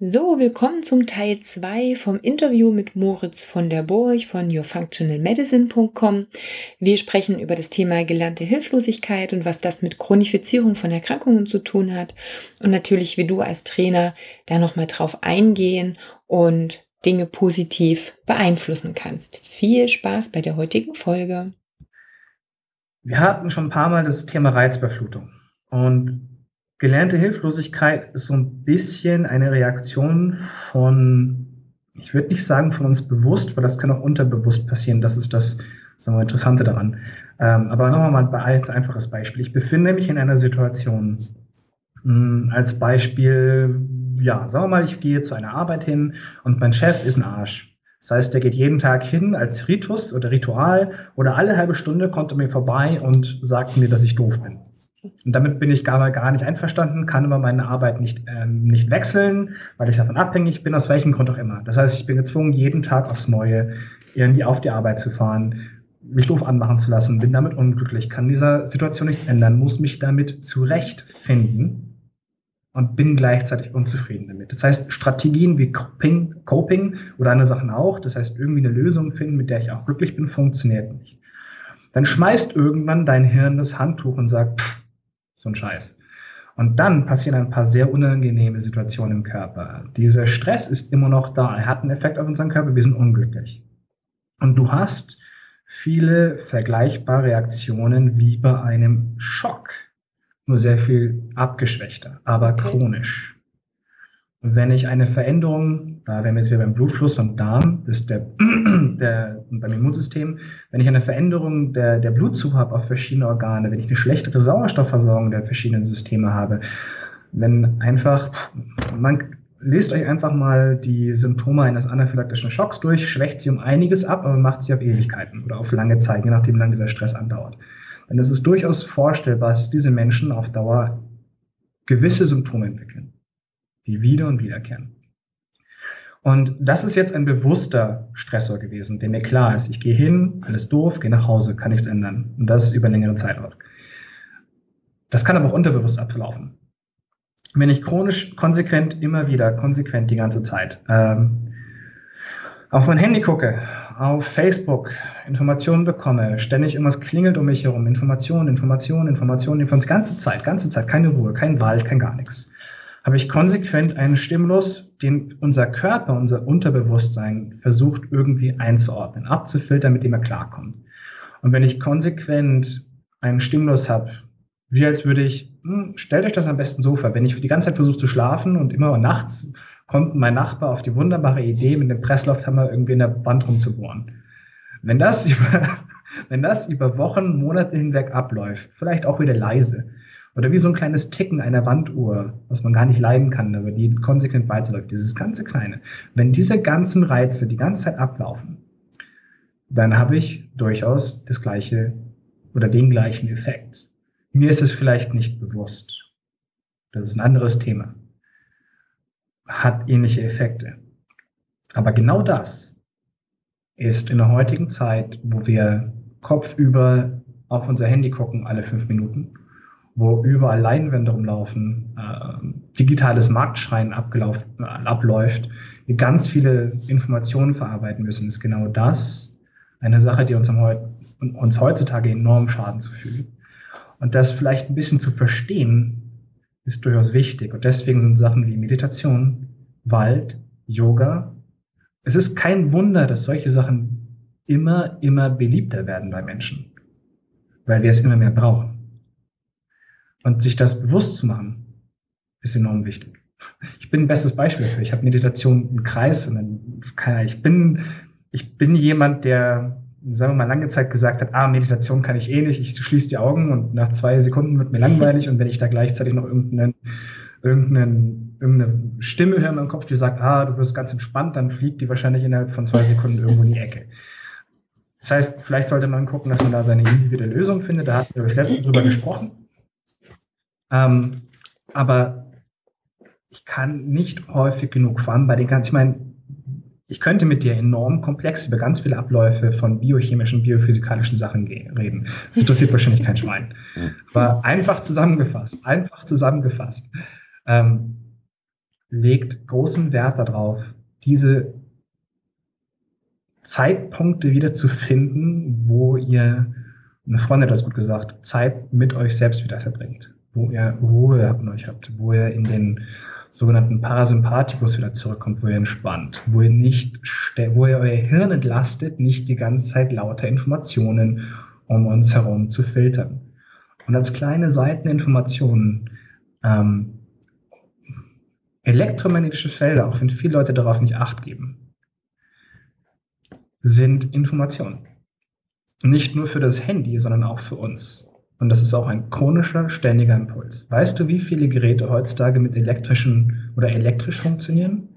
so, willkommen zum Teil 2 vom Interview mit Moritz von der Burg von yourfunctionalmedicine.com. Wir sprechen über das Thema gelernte Hilflosigkeit und was das mit Chronifizierung von Erkrankungen zu tun hat. Und natürlich, wie du als Trainer da nochmal drauf eingehen und Dinge positiv beeinflussen kannst. Viel Spaß bei der heutigen Folge. Wir hatten schon ein paar Mal das Thema Reizbeflutung. Und gelernte Hilflosigkeit ist so ein bisschen eine Reaktion von, ich würde nicht sagen von uns bewusst, weil das kann auch unterbewusst passieren. Das ist das sagen wir, Interessante daran. Ähm, aber nochmal mal ein einfaches Beispiel. Ich befinde mich in einer Situation, mh, hm, als Beispiel, ja, sagen wir mal, ich gehe zu einer Arbeit hin und mein Chef ist ein Arsch. Das heißt, der geht jeden Tag hin als Ritus oder Ritual oder alle halbe Stunde kommt er mir vorbei und sagt mir, dass ich doof bin. Und damit bin ich gar, gar nicht einverstanden, kann aber meine Arbeit nicht, ähm, nicht wechseln, weil ich davon abhängig bin, aus welchem Grund auch immer. Das heißt, ich bin gezwungen, jeden Tag aufs Neue irgendwie auf die Arbeit zu fahren, mich doof anmachen zu lassen, bin damit unglücklich, kann dieser Situation nichts ändern, muss mich damit zurechtfinden und bin gleichzeitig unzufrieden damit. Das heißt, Strategien wie Coping, Coping oder andere Sachen auch, das heißt, irgendwie eine Lösung finden, mit der ich auch glücklich bin, funktioniert nicht. Dann schmeißt irgendwann dein Hirn das Handtuch und sagt, pff, so ein Scheiß. Und dann passieren ein paar sehr unangenehme Situationen im Körper. Dieser Stress ist immer noch da. Er hat einen Effekt auf unseren Körper. Wir sind unglücklich. Und du hast viele vergleichbare Reaktionen wie bei einem Schock. Nur sehr viel abgeschwächter, aber okay. chronisch. Und wenn ich eine Veränderung, wären wir jetzt wieder beim Blutfluss vom Darm, das ist der, der beim Immunsystem, wenn ich eine Veränderung der, der Blutzufuhr habe auf verschiedene Organe, wenn ich eine schlechtere Sauerstoffversorgung der verschiedenen Systeme habe, wenn einfach, man lest euch einfach mal die Symptome eines anaphylaktischen Schocks durch, schwächt sie um einiges ab, aber macht sie auf Ewigkeiten oder auf lange Zeit, je nachdem, wie lange dieser Stress andauert. Denn es ist durchaus vorstellbar, dass diese Menschen auf Dauer gewisse Symptome entwickeln die wieder und wiederkehren. Und das ist jetzt ein bewusster Stressor gewesen, der mir klar ist. Ich gehe hin, alles doof, gehe nach Hause, kann nichts ändern. Und das über längere Zeit auch. Das kann aber auch unterbewusst abverlaufen. Wenn ich chronisch konsequent immer wieder, konsequent die ganze Zeit ähm, auf mein Handy gucke, auf Facebook Informationen bekomme, ständig irgendwas klingelt um mich herum, Informationen, Informationen, Informationen, Informationen, ganze Zeit, ganze Zeit, keine Ruhe, kein Wald, kein gar nichts habe ich konsequent einen Stimulus, den unser Körper, unser Unterbewusstsein versucht irgendwie einzuordnen, abzufiltern, mit dem er klarkommt. Und wenn ich konsequent einen Stimulus habe, wie als würde ich, hm, stellt euch das am besten so vor, wenn ich die ganze Zeit versuche zu schlafen und immer nachts kommt mein Nachbar auf die wunderbare Idee, mit dem Presslufthammer irgendwie in der Wand rumzubohren. Wenn das über, wenn das über Wochen, Monate hinweg abläuft, vielleicht auch wieder leise, oder wie so ein kleines Ticken einer Wanduhr, was man gar nicht leiden kann, aber die konsequent weiterläuft. Dieses ganze Kleine. Wenn diese ganzen Reize die ganze Zeit ablaufen, dann habe ich durchaus das gleiche oder den gleichen Effekt. Mir ist es vielleicht nicht bewusst. Das ist ein anderes Thema. Hat ähnliche Effekte. Aber genau das ist in der heutigen Zeit, wo wir kopfüber auf unser Handy gucken alle fünf Minuten wo überall Leinwände rumlaufen, äh, digitales Marktschreien abläuft, wir ganz viele Informationen verarbeiten müssen, ist genau das eine Sache, die uns, am, uns heutzutage enorm Schaden zufügt. Und das vielleicht ein bisschen zu verstehen, ist durchaus wichtig. Und deswegen sind Sachen wie Meditation, Wald, Yoga, es ist kein Wunder, dass solche Sachen immer, immer beliebter werden bei Menschen, weil wir es immer mehr brauchen. Und sich das bewusst zu machen, ist enorm wichtig. Ich bin ein bestes Beispiel dafür. Ich habe Meditation im Kreis und dann kann ich bin, ich bin jemand, der, sagen wir mal, lange Zeit gesagt hat, ah, Meditation kann ich eh nicht, ich schließe die Augen und nach zwei Sekunden wird mir langweilig und wenn ich da gleichzeitig noch irgendeinen, irgendeinen, irgendeine Stimme höre in meinem Kopf, die sagt, ah, du wirst ganz entspannt, dann fliegt die wahrscheinlich innerhalb von zwei Sekunden irgendwo in die Ecke. Das heißt, vielleicht sollte man gucken, dass man da seine individuelle Lösung findet. Da hatten wir das letzte Mal drüber gesprochen. Ähm, aber ich kann nicht häufig genug, vor allem bei den ganzen, ich meine, ich könnte mit dir enorm komplex über ganz viele Abläufe von biochemischen, biophysikalischen Sachen reden. Das interessiert wahrscheinlich kein Schwein. Aber einfach zusammengefasst, einfach zusammengefasst, ähm, legt großen Wert darauf, diese Zeitpunkte wieder zu finden, wo ihr, eine Freundin hat das gut gesagt, Zeit mit euch selbst wieder verbringt, wo ihr Ruhe in euch habt, wo ihr in den sogenannten Parasympathikus wieder zurückkommt, wo ihr entspannt, wo ihr nicht, wo ihr euer Hirn entlastet, nicht die ganze Zeit lauter Informationen um uns herum zu filtern. Und als kleine Seiteninformationen, ähm, elektromagnetische Felder, auch wenn viele Leute darauf nicht acht geben, sind Informationen. Nicht nur für das Handy, sondern auch für uns. Und das ist auch ein chronischer, ständiger Impuls. Weißt du, wie viele Geräte heutzutage mit elektrischen oder elektrisch funktionieren?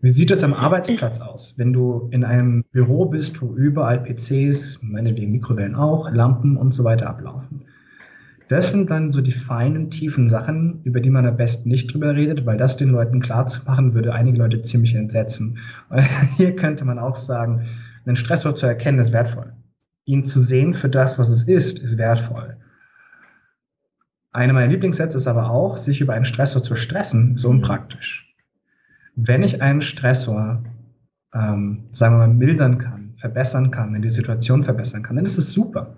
Wie sieht es am Arbeitsplatz aus, wenn du in einem Büro bist, wo überall PCs, meinetwegen Mikrowellen auch, Lampen und so weiter ablaufen? Das sind dann so die feinen, tiefen Sachen, über die man am besten nicht drüber redet, weil das den Leuten klar zu machen, würde einige Leute ziemlich entsetzen. Hier könnte man auch sagen, einen Stressor zu erkennen ist wertvoll ihn zu sehen für das, was es ist, ist wertvoll. Einer meiner Lieblingssätze ist aber auch, sich über einen Stressor zu stressen, so mhm. unpraktisch. Wenn ich einen Stressor, ähm, sagen wir mal, mildern kann, verbessern kann, in die Situation verbessern kann, dann ist es super.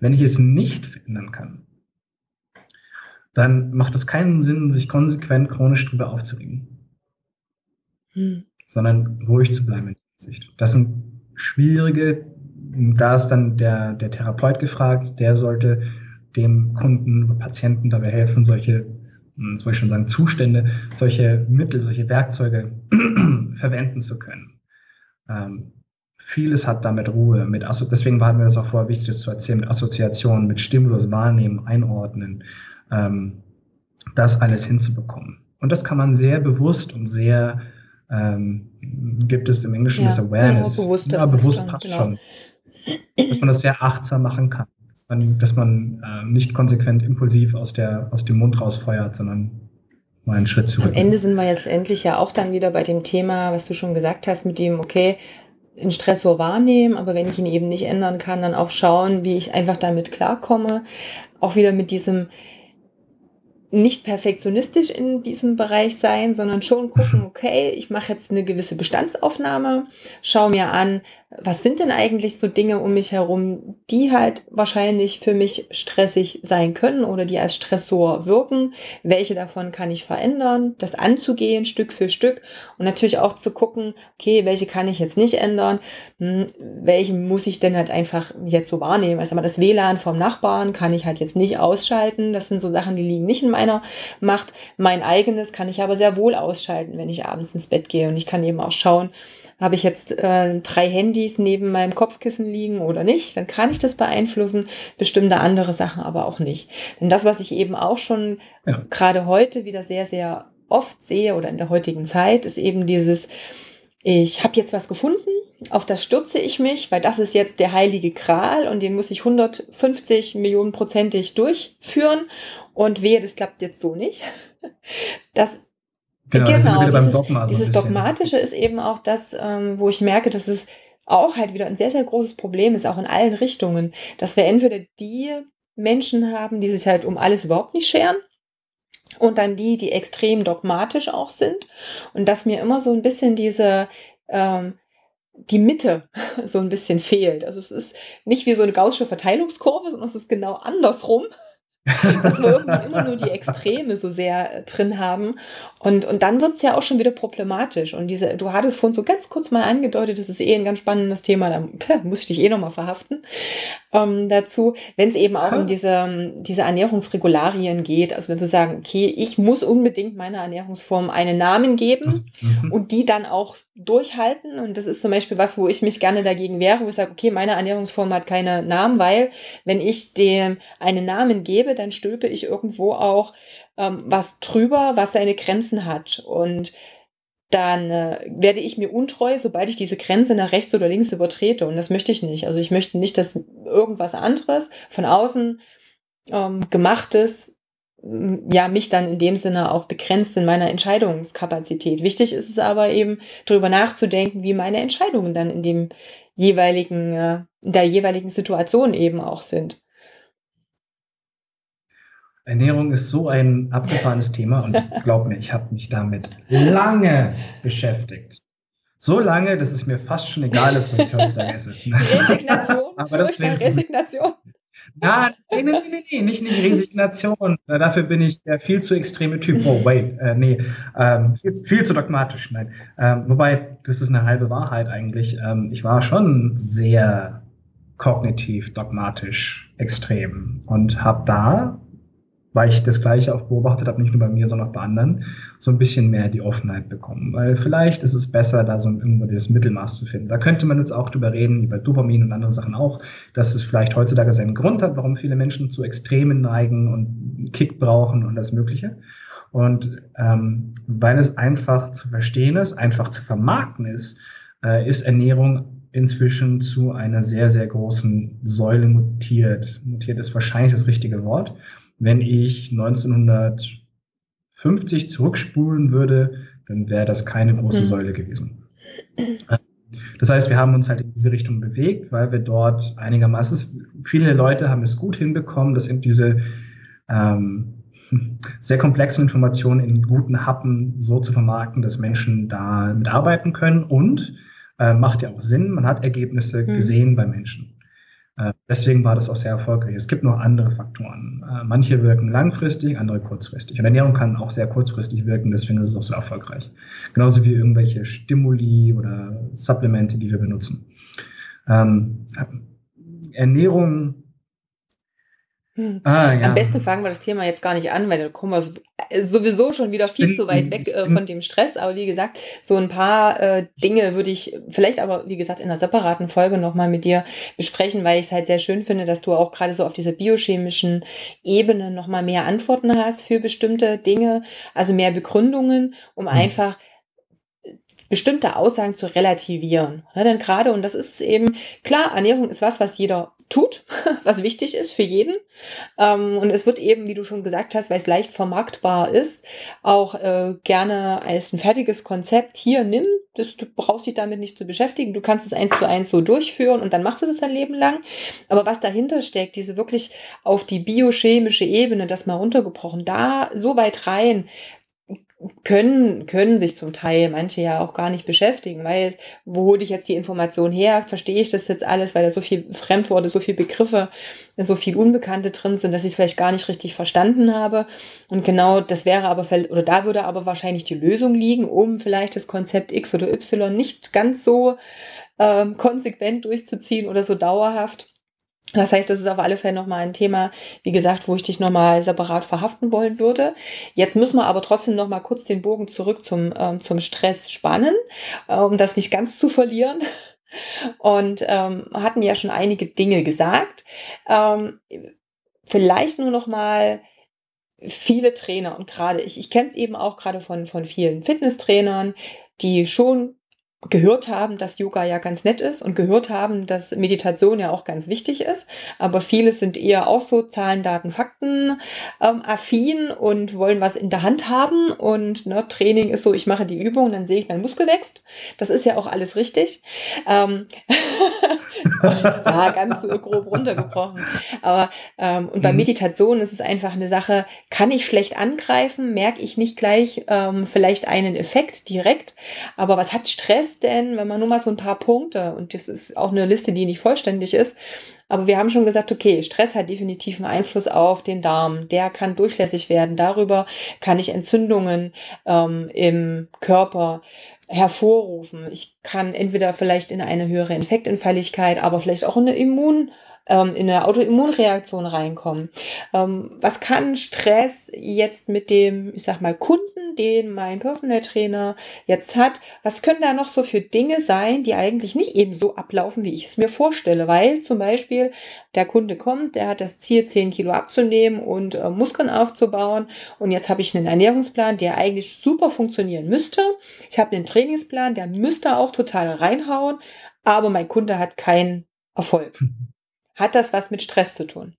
Wenn ich es nicht verändern kann, dann macht es keinen Sinn, sich konsequent chronisch drüber aufzuregen. Hm. Sondern ruhig zu bleiben in der Hinsicht. Das sind schwierige da ist dann der, der Therapeut gefragt, der sollte dem Kunden, Patienten dabei helfen, solche, hm, soll ich schon sagen, Zustände, solche Mittel, solche Werkzeuge verwenden zu können. Ähm, vieles hat damit Ruhe, mit Asso deswegen war mir das auch vorher wichtig, das zu erzählen, mit Assoziationen, mit Stimulus wahrnehmen, einordnen, ähm, das alles hinzubekommen. Und das kann man sehr bewusst und sehr ähm, gibt es im Englischen ja, das Awareness. Genau, bewusst, ja, bewusst passt genau. schon dass man das sehr achtsam machen kann. Dass man, dass man äh, nicht konsequent impulsiv aus, der, aus dem Mund rausfeuert, sondern mal einen Schritt zurück. Am Ende sind wir jetzt endlich ja auch dann wieder bei dem Thema, was du schon gesagt hast, mit dem, okay, einen Stressor wahrnehmen, aber wenn ich ihn eben nicht ändern kann, dann auch schauen, wie ich einfach damit klarkomme. Auch wieder mit diesem, nicht perfektionistisch in diesem Bereich sein, sondern schon gucken, okay, ich mache jetzt eine gewisse Bestandsaufnahme, schaue mir an, was sind denn eigentlich so Dinge um mich herum, die halt wahrscheinlich für mich stressig sein können oder die als Stressor wirken. Welche davon kann ich verändern? Das anzugehen Stück für Stück und natürlich auch zu gucken, okay, welche kann ich jetzt nicht ändern? Hm, welche muss ich denn halt einfach jetzt so wahrnehmen? Also mal das WLAN vom Nachbarn kann ich halt jetzt nicht ausschalten. Das sind so Sachen, die liegen nicht in meiner Macht. Mein eigenes kann ich aber sehr wohl ausschalten, wenn ich abends ins Bett gehe und ich kann eben auch schauen, habe ich jetzt äh, drei Handys neben meinem Kopfkissen liegen oder nicht, dann kann ich das beeinflussen, bestimmte andere Sachen aber auch nicht. Denn das, was ich eben auch schon ja. gerade heute wieder sehr, sehr oft sehe oder in der heutigen Zeit, ist eben dieses, ich habe jetzt was gefunden, auf das stürze ich mich, weil das ist jetzt der heilige Kral und den muss ich 150 Millionen prozentig durchführen und wehe, das klappt jetzt so nicht. Das Genau, genau dieses, Dogma so dieses Dogmatische ist eben auch das, ähm, wo ich merke, dass es auch halt wieder ein sehr, sehr großes Problem ist, auch in allen Richtungen, dass wir entweder die Menschen haben, die sich halt um alles überhaupt nicht scheren, und dann die, die extrem dogmatisch auch sind. Und dass mir immer so ein bisschen diese, ähm, die Mitte so ein bisschen fehlt. Also es ist nicht wie so eine gaussische Verteilungskurve, sondern es ist genau andersrum. Dass wir irgendwie immer nur die Extreme so sehr äh, drin haben. Und, und dann wird es ja auch schon wieder problematisch. Und diese, du hattest vorhin so ganz kurz mal angedeutet, das ist eh ein ganz spannendes Thema, da muss ich dich eh nochmal verhaften ähm, dazu, wenn es eben auch um diese, diese Ernährungsregularien geht. Also wenn zu sagen, okay, ich muss unbedingt meiner Ernährungsform einen Namen geben mhm. und die dann auch durchhalten. Und das ist zum Beispiel was, wo ich mich gerne dagegen wehre, wo ich sage, okay, meine Ernährungsform hat keine Namen, weil wenn ich dem einen Namen gebe, dann stülpe ich irgendwo auch ähm, was drüber, was seine Grenzen hat. Und dann äh, werde ich mir untreu, sobald ich diese Grenze nach rechts oder links übertrete. Und das möchte ich nicht. Also ich möchte nicht, dass irgendwas anderes von außen ähm, gemachtes ja, mich dann in dem Sinne auch begrenzt in meiner Entscheidungskapazität. Wichtig ist es aber eben, darüber nachzudenken, wie meine Entscheidungen dann in dem jeweiligen, äh, in der jeweiligen Situation eben auch sind. Ernährung ist so ein abgefahrenes Thema und glaub mir, ich habe mich damit lange beschäftigt. So lange, dass es mir fast schon egal ist, was ich heutzutage esse. Resignation? Aber das Resignation? Nein, nee, nee, nee, nee, nicht, nicht Resignation. Dafür bin ich der viel zu extreme Typ. Oh, wait, äh, nee, ähm, viel, viel, zu dogmatisch. Nein. Ähm, wobei, das ist eine halbe Wahrheit eigentlich. Ähm, ich war schon sehr kognitiv, dogmatisch, extrem und habe da weil ich das Gleiche auch beobachtet habe, nicht nur bei mir, sondern auch bei anderen, so ein bisschen mehr die Offenheit bekommen. Weil vielleicht ist es besser, da so irgendwo das Mittelmaß zu finden. Da könnte man jetzt auch drüber reden, über Dopamin und andere Sachen auch, dass es vielleicht heutzutage seinen Grund hat, warum viele Menschen zu Extremen neigen und Kick brauchen und das Mögliche. Und ähm, weil es einfach zu verstehen ist, einfach zu vermarkten ist, äh, ist Ernährung inzwischen zu einer sehr, sehr großen Säule mutiert. Mutiert ist wahrscheinlich das richtige Wort wenn ich 1950 zurückspulen würde, dann wäre das keine große mhm. Säule gewesen. Das heißt, wir haben uns halt in diese Richtung bewegt, weil wir dort einigermaßen, viele Leute haben es gut hinbekommen, dass eben diese ähm, sehr komplexen Informationen in guten Happen so zu vermarkten, dass Menschen da mitarbeiten können und äh, macht ja auch Sinn, man hat Ergebnisse mhm. gesehen bei Menschen. Äh, deswegen war das auch sehr erfolgreich. Es gibt noch andere Faktoren. Äh, manche wirken langfristig, andere kurzfristig. Und Ernährung kann auch sehr kurzfristig wirken, deswegen ist es auch so erfolgreich. Genauso wie irgendwelche Stimuli oder Supplemente, die wir benutzen. Ähm, Ernährung. Ah, ja. Am besten fangen wir das Thema jetzt gar nicht an, weil da kommen wir sowieso schon wieder viel zu weit weg äh, von dem Stress. Aber wie gesagt, so ein paar äh, Dinge würde ich vielleicht aber, wie gesagt, in einer separaten Folge nochmal mit dir besprechen, weil ich es halt sehr schön finde, dass du auch gerade so auf dieser biochemischen Ebene nochmal mehr Antworten hast für bestimmte Dinge, also mehr Begründungen, um hm. einfach bestimmte Aussagen zu relativieren. Ja, denn gerade, und das ist eben, klar, Ernährung ist was, was jeder tut, was wichtig ist für jeden. Ähm, und es wird eben, wie du schon gesagt hast, weil es leicht vermarktbar ist, auch äh, gerne als ein fertiges Konzept hier nimm. Das, du brauchst dich damit nicht zu beschäftigen. Du kannst es eins zu eins so durchführen und dann machst du das dein Leben lang. Aber was dahinter steckt, diese wirklich auf die biochemische Ebene, das mal runtergebrochen, da so weit rein, können, können sich zum Teil manche ja auch gar nicht beschäftigen, weil wo hole ich jetzt die Information her? Verstehe ich das jetzt alles, weil da so viel Fremdworte, so viel Begriffe, so viel Unbekannte drin sind, dass ich es vielleicht gar nicht richtig verstanden habe. Und genau das wäre aber, oder da würde aber wahrscheinlich die Lösung liegen, um vielleicht das Konzept X oder Y nicht ganz so ähm, konsequent durchzuziehen oder so dauerhaft das heißt, das ist auf alle Fälle nochmal ein Thema, wie gesagt, wo ich dich nochmal separat verhaften wollen würde. Jetzt müssen wir aber trotzdem nochmal kurz den Bogen zurück zum, ähm, zum Stress spannen, äh, um das nicht ganz zu verlieren. Und ähm, hatten ja schon einige Dinge gesagt. Ähm, vielleicht nur nochmal viele Trainer und gerade ich, ich kenne es eben auch gerade von, von vielen Fitnesstrainern, die schon gehört haben, dass Yoga ja ganz nett ist und gehört haben, dass Meditation ja auch ganz wichtig ist. Aber viele sind eher auch so Zahlen, Daten, Fakten ähm, affin und wollen was in der Hand haben. Und ne, Training ist so, ich mache die Übung, dann sehe ich, mein Muskel wächst. Das ist ja auch alles richtig. Ähm ja, ganz grob runtergebrochen. Aber ähm, und bei mhm. Meditation ist es einfach eine Sache, kann ich schlecht angreifen, merke ich nicht gleich ähm, vielleicht einen Effekt direkt. Aber was hat Stress? Ist denn, wenn man nur mal so ein paar Punkte, und das ist auch eine Liste, die nicht vollständig ist, aber wir haben schon gesagt, okay, Stress hat definitiv einen Einfluss auf den Darm. Der kann durchlässig werden. Darüber kann ich Entzündungen ähm, im Körper hervorrufen. Ich kann entweder vielleicht in eine höhere Infektanfälligkeit, aber vielleicht auch in eine Immun ähm, in eine Autoimmunreaktion reinkommen. Ähm, was kann Stress jetzt mit dem, ich sag mal, Kunden, den mein Personal Trainer jetzt hat, was können da noch so für Dinge sein, die eigentlich nicht eben so ablaufen, wie ich es mir vorstelle? Weil zum Beispiel der Kunde kommt, der hat das Ziel, 10 Kilo abzunehmen und äh, Muskeln aufzubauen. Und jetzt habe ich einen Ernährungsplan, der eigentlich super funktionieren müsste. Ich habe einen Trainingsplan, der müsste auch total reinhauen, aber mein Kunde hat keinen Erfolg. Hat das was mit Stress zu tun?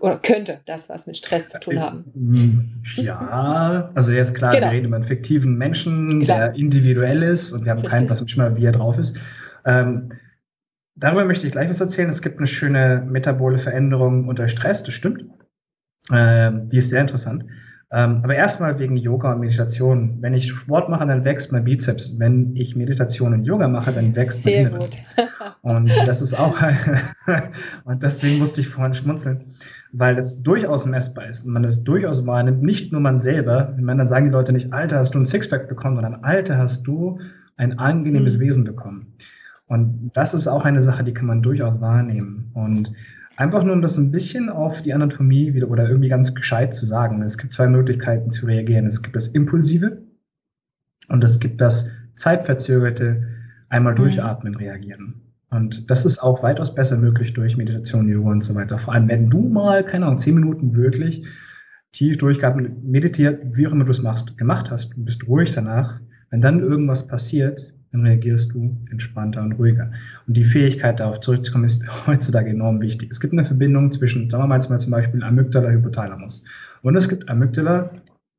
oder könnte das was mit Stress zu tun haben? Äh, ja, also jetzt klar, genau. wir reden über einen fiktiven Menschen, klar. der individuell ist und wir haben Richtig. keinen, was nicht mal wie er drauf ist. Ähm, darüber möchte ich gleich was erzählen. Es gibt eine schöne metabole Veränderung unter Stress, das stimmt. Ähm, die ist sehr interessant. Ähm, aber erstmal wegen Yoga und Meditation. Wenn ich Sport mache, dann wächst mein Bizeps. Wenn ich Meditation und Yoga mache, dann wächst Sehr mein Inneres. Und das ist auch, und deswegen musste ich vorhin schmunzeln, weil es durchaus messbar ist und man es durchaus wahrnimmt, nicht nur man selber. Ich meine, dann sagen die Leute nicht, Alter, hast du ein Sixpack bekommen, sondern Alter, hast du ein angenehmes mhm. Wesen bekommen. Und das ist auch eine Sache, die kann man durchaus wahrnehmen. Und Einfach nur, um das ein bisschen auf die Anatomie wieder oder irgendwie ganz gescheit zu sagen. Es gibt zwei Möglichkeiten zu reagieren. Es gibt das Impulsive und es gibt das zeitverzögerte einmal mhm. durchatmen reagieren. Und das ist auch weitaus besser möglich durch Meditation, Yoga und so weiter. Vor allem, wenn du mal, keine Ahnung, zehn Minuten wirklich tief durchgeatmet, meditiert, wie auch immer du es machst, gemacht hast, du bist ruhig danach. Wenn dann irgendwas passiert, dann reagierst du entspannter und ruhiger. Und die Fähigkeit, darauf zurückzukommen, ist heutzutage enorm wichtig. Es gibt eine Verbindung zwischen, sagen wir mal zum Beispiel Amygdala, Hypothalamus. Und es gibt Amygdala,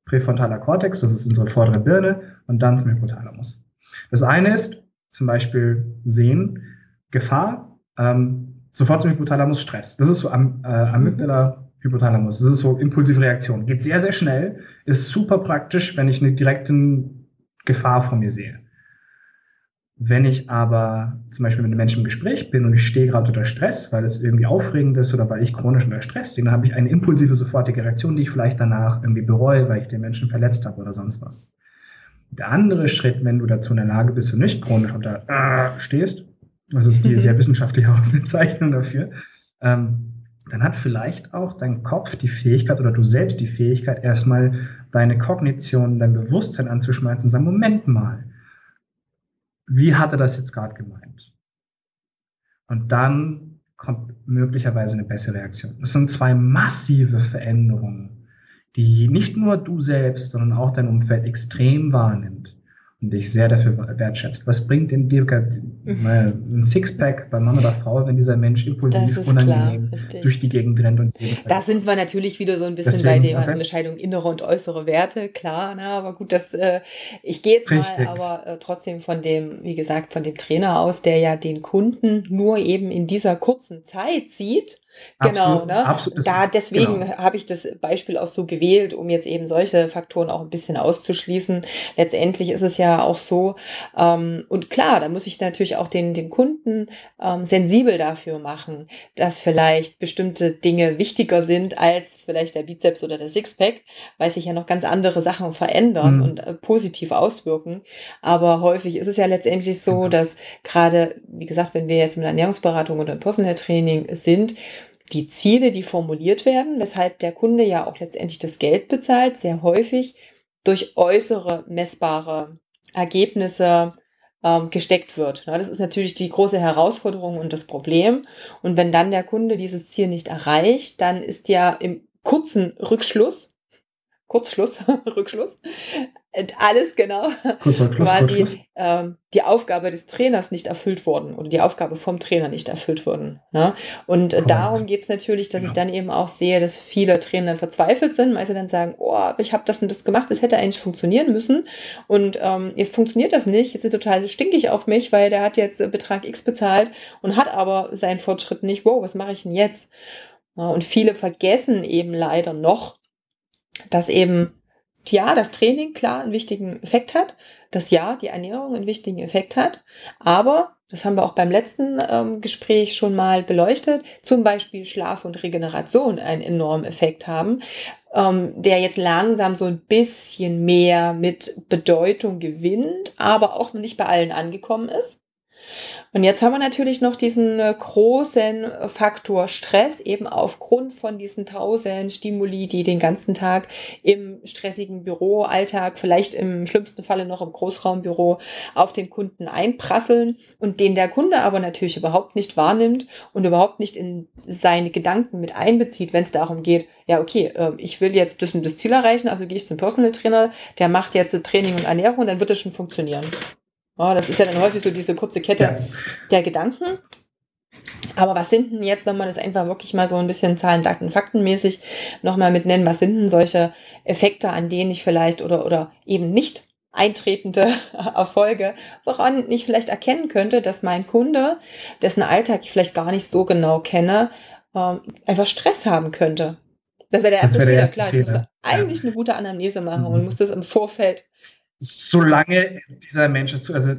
präfrontaler Kortex, das ist unsere vordere Birne, und dann zum Hypothalamus. Das eine ist zum Beispiel Sehen, Gefahr, ähm, sofort zum Hypothalamus Stress. Das ist so Am, äh, Amygdala, Hypothalamus. Das ist so impulsive Reaktion. Geht sehr, sehr schnell, ist super praktisch, wenn ich eine direkte Gefahr vor mir sehe. Wenn ich aber zum Beispiel mit einem Menschen im Gespräch bin und ich stehe gerade unter Stress, weil es irgendwie aufregend ist oder weil ich chronisch unter Stress stehe, dann habe ich eine impulsive, sofortige Reaktion, die ich vielleicht danach irgendwie bereue, weil ich den Menschen verletzt habe oder sonst was. Der andere Schritt, wenn du dazu in der Lage bist und nicht chronisch unter äh, stehst, das ist die sehr wissenschaftliche Bezeichnung dafür, ähm, dann hat vielleicht auch dein Kopf die Fähigkeit oder du selbst die Fähigkeit, erstmal deine Kognition, dein Bewusstsein anzuschmeißen und sagen, Moment mal, wie hat er das jetzt gerade gemeint? Und dann kommt möglicherweise eine bessere Reaktion. Das sind zwei massive Veränderungen, die nicht nur du selbst, sondern auch dein Umfeld extrem wahrnimmt und dich sehr dafür wertschätzt. Was bringt denn dir mhm. ein Sixpack bei Mann oder Frau, wenn dieser Mensch impulsiv, unangenehm klar, durch die Gegend rennt und Da sind wir natürlich wieder so ein bisschen Deswegen, bei der Unterscheidung innere und äußere Werte, klar, na, aber gut, das äh, ich gehe jetzt Richtig. mal aber äh, trotzdem von dem, wie gesagt, von dem Trainer aus, der ja den Kunden nur eben in dieser kurzen Zeit sieht Genau, absolut, ne? Absolut, da deswegen genau. habe ich das Beispiel auch so gewählt, um jetzt eben solche Faktoren auch ein bisschen auszuschließen. Letztendlich ist es ja auch so, ähm, und klar, da muss ich natürlich auch den, den Kunden ähm, sensibel dafür machen, dass vielleicht bestimmte Dinge wichtiger sind als vielleicht der Bizeps oder der Sixpack, weil sich ja noch ganz andere Sachen verändern mhm. und äh, positiv auswirken. Aber häufig ist es ja letztendlich so, mhm. dass gerade, wie gesagt, wenn wir jetzt mit Ernährungsberatung oder Personal Training sind, die Ziele, die formuliert werden, weshalb der Kunde ja auch letztendlich das Geld bezahlt, sehr häufig durch äußere messbare Ergebnisse ähm, gesteckt wird. das ist natürlich die große Herausforderung und das Problem. Und wenn dann der Kunde dieses Ziel nicht erreicht, dann ist ja im kurzen Rückschluss, Kurzschluss, Rückschluss, alles genau quasi ähm, die Aufgabe des Trainers nicht erfüllt worden oder die Aufgabe vom Trainer nicht erfüllt worden. Ne? Und äh, darum geht es natürlich, dass genau. ich dann eben auch sehe, dass viele Trainer dann verzweifelt sind, weil sie dann sagen, oh, ich habe das und das gemacht, das hätte eigentlich funktionieren müssen und ähm, jetzt funktioniert das nicht, jetzt ist total stinkig auf mich, weil der hat jetzt Betrag X bezahlt und hat aber seinen Fortschritt nicht, wow, was mache ich denn jetzt? Ja, und viele vergessen eben leider noch, dass eben ja, das Training klar einen wichtigen Effekt hat, dass ja, die Ernährung einen wichtigen Effekt hat, aber, das haben wir auch beim letzten ähm, Gespräch schon mal beleuchtet, zum Beispiel Schlaf und Regeneration einen enormen Effekt haben, ähm, der jetzt langsam so ein bisschen mehr mit Bedeutung gewinnt, aber auch noch nicht bei allen angekommen ist. Und jetzt haben wir natürlich noch diesen äh, großen Faktor Stress, eben aufgrund von diesen tausend Stimuli, die den ganzen Tag im stressigen Büroalltag, vielleicht im schlimmsten Falle noch im Großraumbüro auf den Kunden einprasseln und den der Kunde aber natürlich überhaupt nicht wahrnimmt und überhaupt nicht in seine Gedanken mit einbezieht, wenn es darum geht, ja, okay, ähm, ich will jetzt das und das Ziel erreichen, also gehe ich zum Personal Trainer, der macht jetzt Training und Ernährung, dann wird es schon funktionieren. Oh, das ist ja dann häufig so diese kurze Kette ja. der Gedanken. Aber was sind denn jetzt, wenn man das einfach wirklich mal so ein bisschen Zahlen, Daten, Faktenmäßig nochmal mit nennen, was sind denn solche Effekte, an denen ich vielleicht oder, oder eben nicht eintretende Erfolge, woran ich vielleicht erkennen könnte, dass mein Kunde, dessen Alltag ich vielleicht gar nicht so genau kenne, ähm, einfach Stress haben könnte. Das wäre der erste wär der Fehler. Erste Klar, ich Fehler. muss eigentlich ja. eine gute Anamnese machen mhm. und muss das im Vorfeld solange dieser Mensch ist, also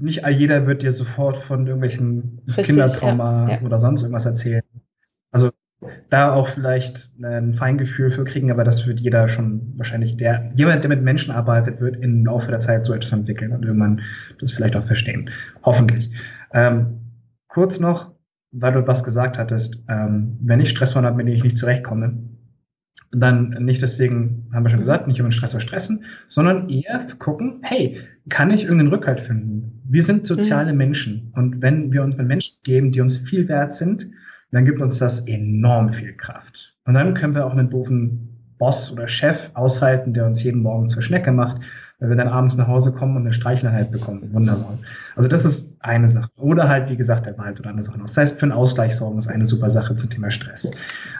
nicht jeder wird dir sofort von irgendwelchen Richtig, Kindertrauma ja, ja. oder sonst irgendwas erzählen. Also da auch vielleicht ein Feingefühl für kriegen, aber das wird jeder schon wahrscheinlich der, jemand, der mit Menschen arbeitet, wird im Laufe der Zeit so etwas entwickeln und irgendwann das vielleicht auch verstehen. Hoffentlich. Ähm, kurz noch, weil du was gesagt hattest, ähm, wenn ich Stresshorn habe, mit dem ich nicht zurechtkomme, dann nicht deswegen, haben wir schon gesagt, nicht über den Stressor stressen, sondern eher gucken, hey, kann ich irgendeinen Rückhalt finden? Wir sind soziale mhm. Menschen und wenn wir uns mit Menschen geben, die uns viel wert sind, dann gibt uns das enorm viel Kraft. Und dann können wir auch einen doofen Boss oder Chef aushalten, der uns jeden Morgen zur Schnecke macht, weil wir dann abends nach Hause kommen und eine Streicheleinheit bekommen. Wunderbar. Also das ist eine Sache. Oder halt, wie gesagt, der Wald oder andere Sachen. Das heißt, für einen Ausgleich sorgen ist eine super Sache zum Thema Stress.